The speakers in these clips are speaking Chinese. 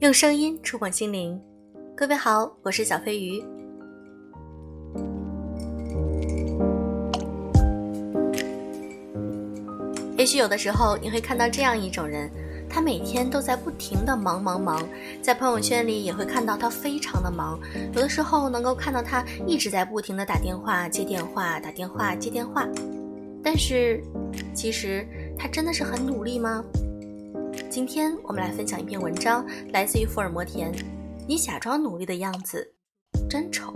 用声音触碰心灵，各位好，我是小飞鱼。也许有的时候你会看到这样一种人，他每天都在不停的忙忙忙，在朋友圈里也会看到他非常的忙，有的时候能够看到他一直在不停的打电话、接电话、打电话、接电话，但是其实他真的是很努力吗？今天我们来分享一篇文章，来自于福尔摩田。你假装努力的样子真丑。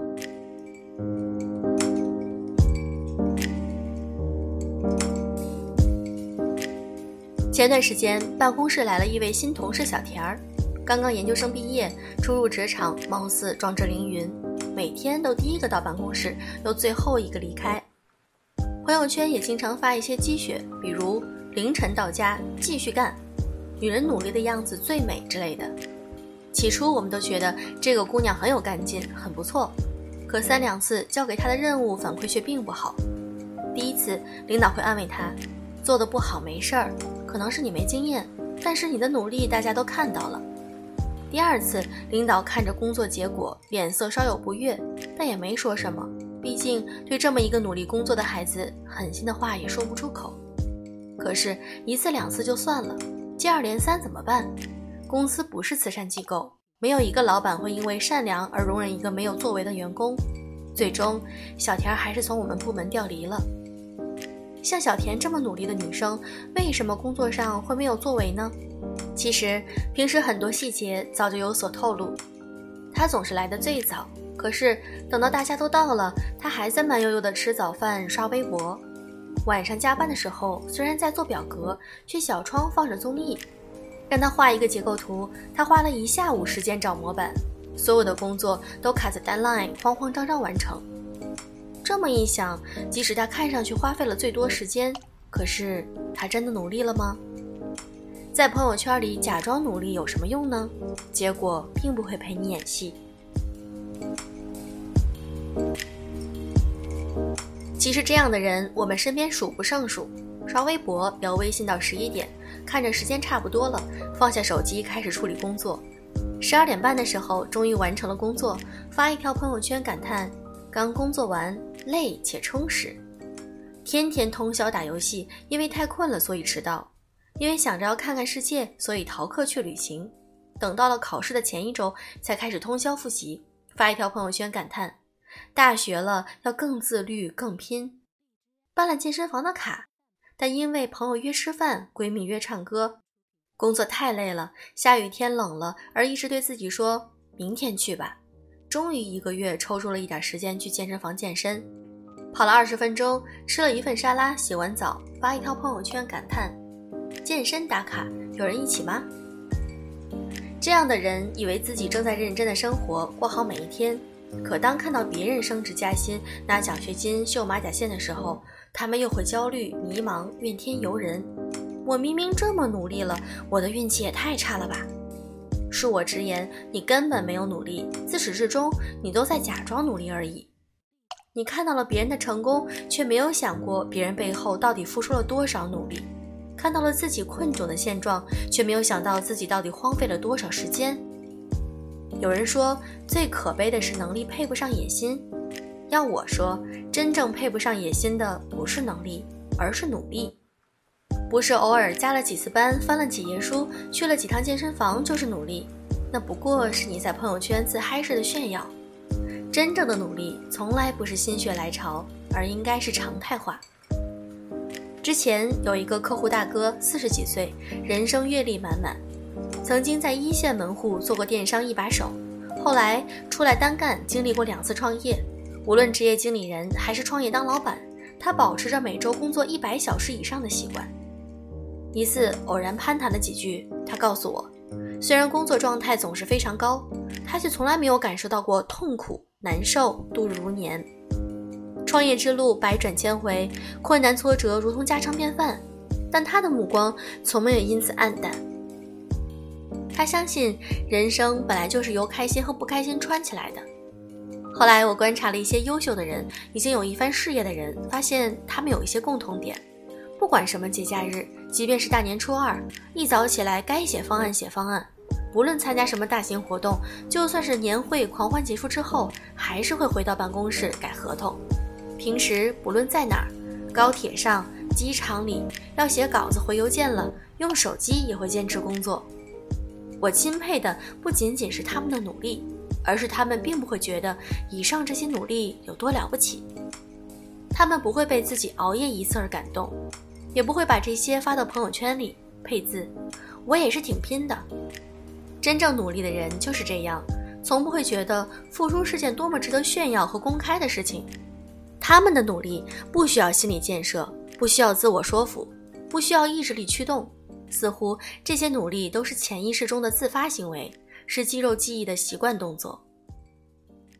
前段时间，办公室来了一位新同事小田儿，刚刚研究生毕业，初入职场，貌似壮志凌云，每天都第一个到办公室，又最后一个离开。朋友圈也经常发一些积雪，比如凌晨到家继续干。女人努力的样子最美之类的。起初我们都觉得这个姑娘很有干劲，很不错。可三两次交给她的任务反馈却并不好。第一次，领导会安慰她，做的不好没事儿，可能是你没经验，但是你的努力大家都看到了。第二次，领导看着工作结果，脸色稍有不悦，但也没说什么，毕竟对这么一个努力工作的孩子，狠心的话也说不出口。可是，一次两次就算了。接二连三怎么办？公司不是慈善机构，没有一个老板会因为善良而容忍一个没有作为的员工。最终，小田还是从我们部门调离了。像小田这么努力的女生，为什么工作上会没有作为呢？其实平时很多细节早就有所透露。她总是来的最早，可是等到大家都到了，她还在慢悠悠的吃早饭、刷微博。晚上加班的时候，虽然在做表格，却小窗放着综艺。让他画一个结构图，他花了一下午时间找模板，所有的工作都卡在 deadline，慌慌张张完成。这么一想，即使他看上去花费了最多时间，可是他真的努力了吗？在朋友圈里假装努力有什么用呢？结果并不会陪你演戏。其实这样的人，我们身边数不胜数。刷微博、聊微信到十一点，看着时间差不多了，放下手机开始处理工作。十二点半的时候，终于完成了工作，发一条朋友圈感叹：刚工作完，累且充实。天天通宵打游戏，因为太困了，所以迟到；因为想着要看看世界，所以逃课去旅行。等到了考试的前一周，才开始通宵复习，发一条朋友圈感叹。大学了，要更自律、更拼。办了健身房的卡，但因为朋友约吃饭、闺蜜约唱歌，工作太累了，下雨天冷了，而一直对自己说明天去吧。终于一个月抽出了一点时间去健身房健身，跑了二十分钟，吃了一份沙拉，洗完澡发一条朋友圈感叹：健身打卡，有人一起吗？这样的人以为自己正在认真的生活，过好每一天。可当看到别人升职加薪、拿奖学金、绣马甲线的时候，他们又会焦虑、迷茫、怨天尤人。我明明这么努力了，我的运气也太差了吧？恕我直言，你根本没有努力，自始至终你都在假装努力而已。你看到了别人的成功，却没有想过别人背后到底付出了多少努力；看到了自己困窘的现状，却没有想到自己到底荒废了多少时间。有人说，最可悲的是能力配不上野心。要我说，真正配不上野心的不是能力，而是努力。不是偶尔加了几次班，翻了几页书，去了几趟健身房就是努力，那不过是你在朋友圈自嗨式的炫耀。真正的努力，从来不是心血来潮，而应该是常态化。之前有一个客户大哥，四十几岁，人生阅历满满。曾经在一线门户做过电商一把手，后来出来单干，经历过两次创业。无论职业经理人还是创业当老板，他保持着每周工作一百小时以上的习惯。一次偶然攀谈了几句，他告诉我，虽然工作状态总是非常高，他却从来没有感受到过痛苦、难受、度日如年。创业之路百转千回，困难挫折如同家常便饭，但他的目光从没有因此黯淡。他相信人生本来就是由开心和不开心串起来的。后来我观察了一些优秀的人，已经有一番事业的人，发现他们有一些共同点：不管什么节假日，即便是大年初二，一早起来该写方案写方案，不论参加什么大型活动，就算是年会狂欢结束之后，还是会回到办公室改合同。平时不论在哪儿，高铁上、机场里，要写稿子、回邮件了，用手机也会坚持工作。我钦佩的不仅仅是他们的努力，而是他们并不会觉得以上这些努力有多了不起。他们不会被自己熬夜一次而感动，也不会把这些发到朋友圈里，配字“我也是挺拼的”。真正努力的人就是这样，从不会觉得付出是件多么值得炫耀和公开的事情。他们的努力不需要心理建设，不需要自我说服，不需要意志力驱动，似乎这些努力都是潜意识中的自发行为，是肌肉记忆的习惯动作。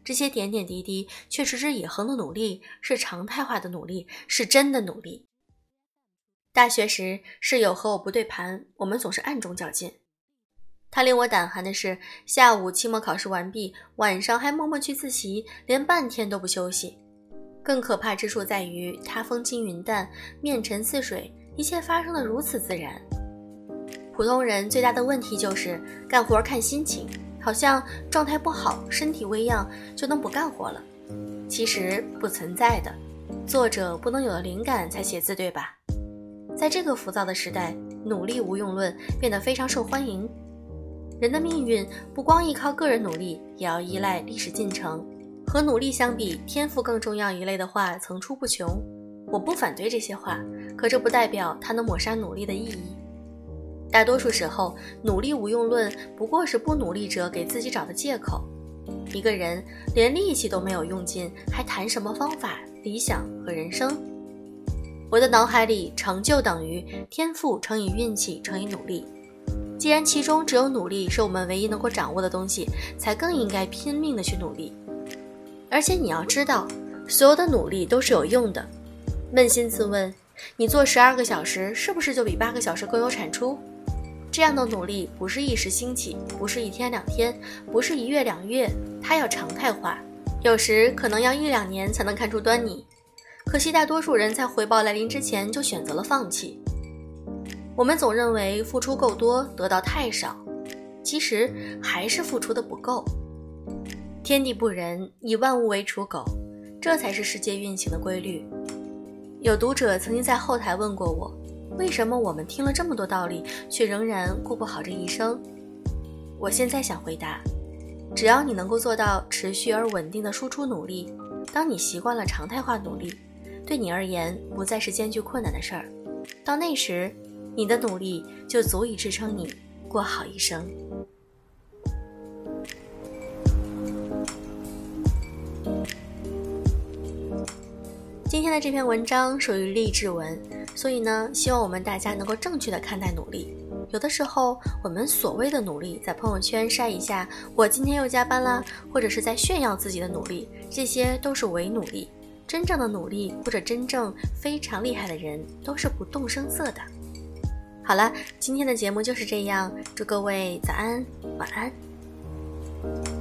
这些点点滴滴却持之以恒的努力，是常态化的努力，是真的努力。大学时，室友和我不对盘，我们总是暗中较劲。他令我胆寒的是，下午期末考试完毕，晚上还默默去自习，连半天都不休息。更可怕之处在于，他风轻云淡，面沉似水，一切发生的如此自然。普通人最大的问题就是干活看心情，好像状态不好、身体微恙就能不干活了。其实不存在的，作者不能有了灵感才写字，对吧？在这个浮躁的时代，努力无用论变得非常受欢迎。人的命运不光依靠个人努力，也要依赖历史进程。和努力相比，天赋更重要一类的话层出不穷。我不反对这些话，可这不代表它能抹杀努力的意义。大多数时候，努力无用论不过是不努力者给自己找的借口。一个人连力气都没有用尽，还谈什么方法、理想和人生？我的脑海里，成就等于天赋乘以运气乘以努力。既然其中只有努力是我们唯一能够掌握的东西，才更应该拼命的去努力。而且你要知道，所有的努力都是有用的。扪心自问，你做十二个小时，是不是就比八个小时更有产出？这样的努力不是一时兴起，不是一天两天，不是一月两月，它要常态化，有时可能要一两年才能看出端倪。可惜大多数人在回报来临之前就选择了放弃。我们总认为付出够多，得到太少，其实还是付出的不够。天地不仁，以万物为刍狗，这才是世界运行的规律。有读者曾经在后台问过我，为什么我们听了这么多道理，却仍然过不好这一生？我现在想回答：只要你能够做到持续而稳定的输出努力，当你习惯了常态化努力，对你而言不再是艰巨困难的事儿。到那时，你的努力就足以支撑你过好一生。今天的这篇文章属于励志文，所以呢，希望我们大家能够正确的看待努力。有的时候，我们所谓的努力，在朋友圈晒一下“我今天又加班啦”，或者是在炫耀自己的努力，这些都是伪努力。真正的努力，或者真正非常厉害的人，都是不动声色的。好了，今天的节目就是这样。祝各位早安，晚安。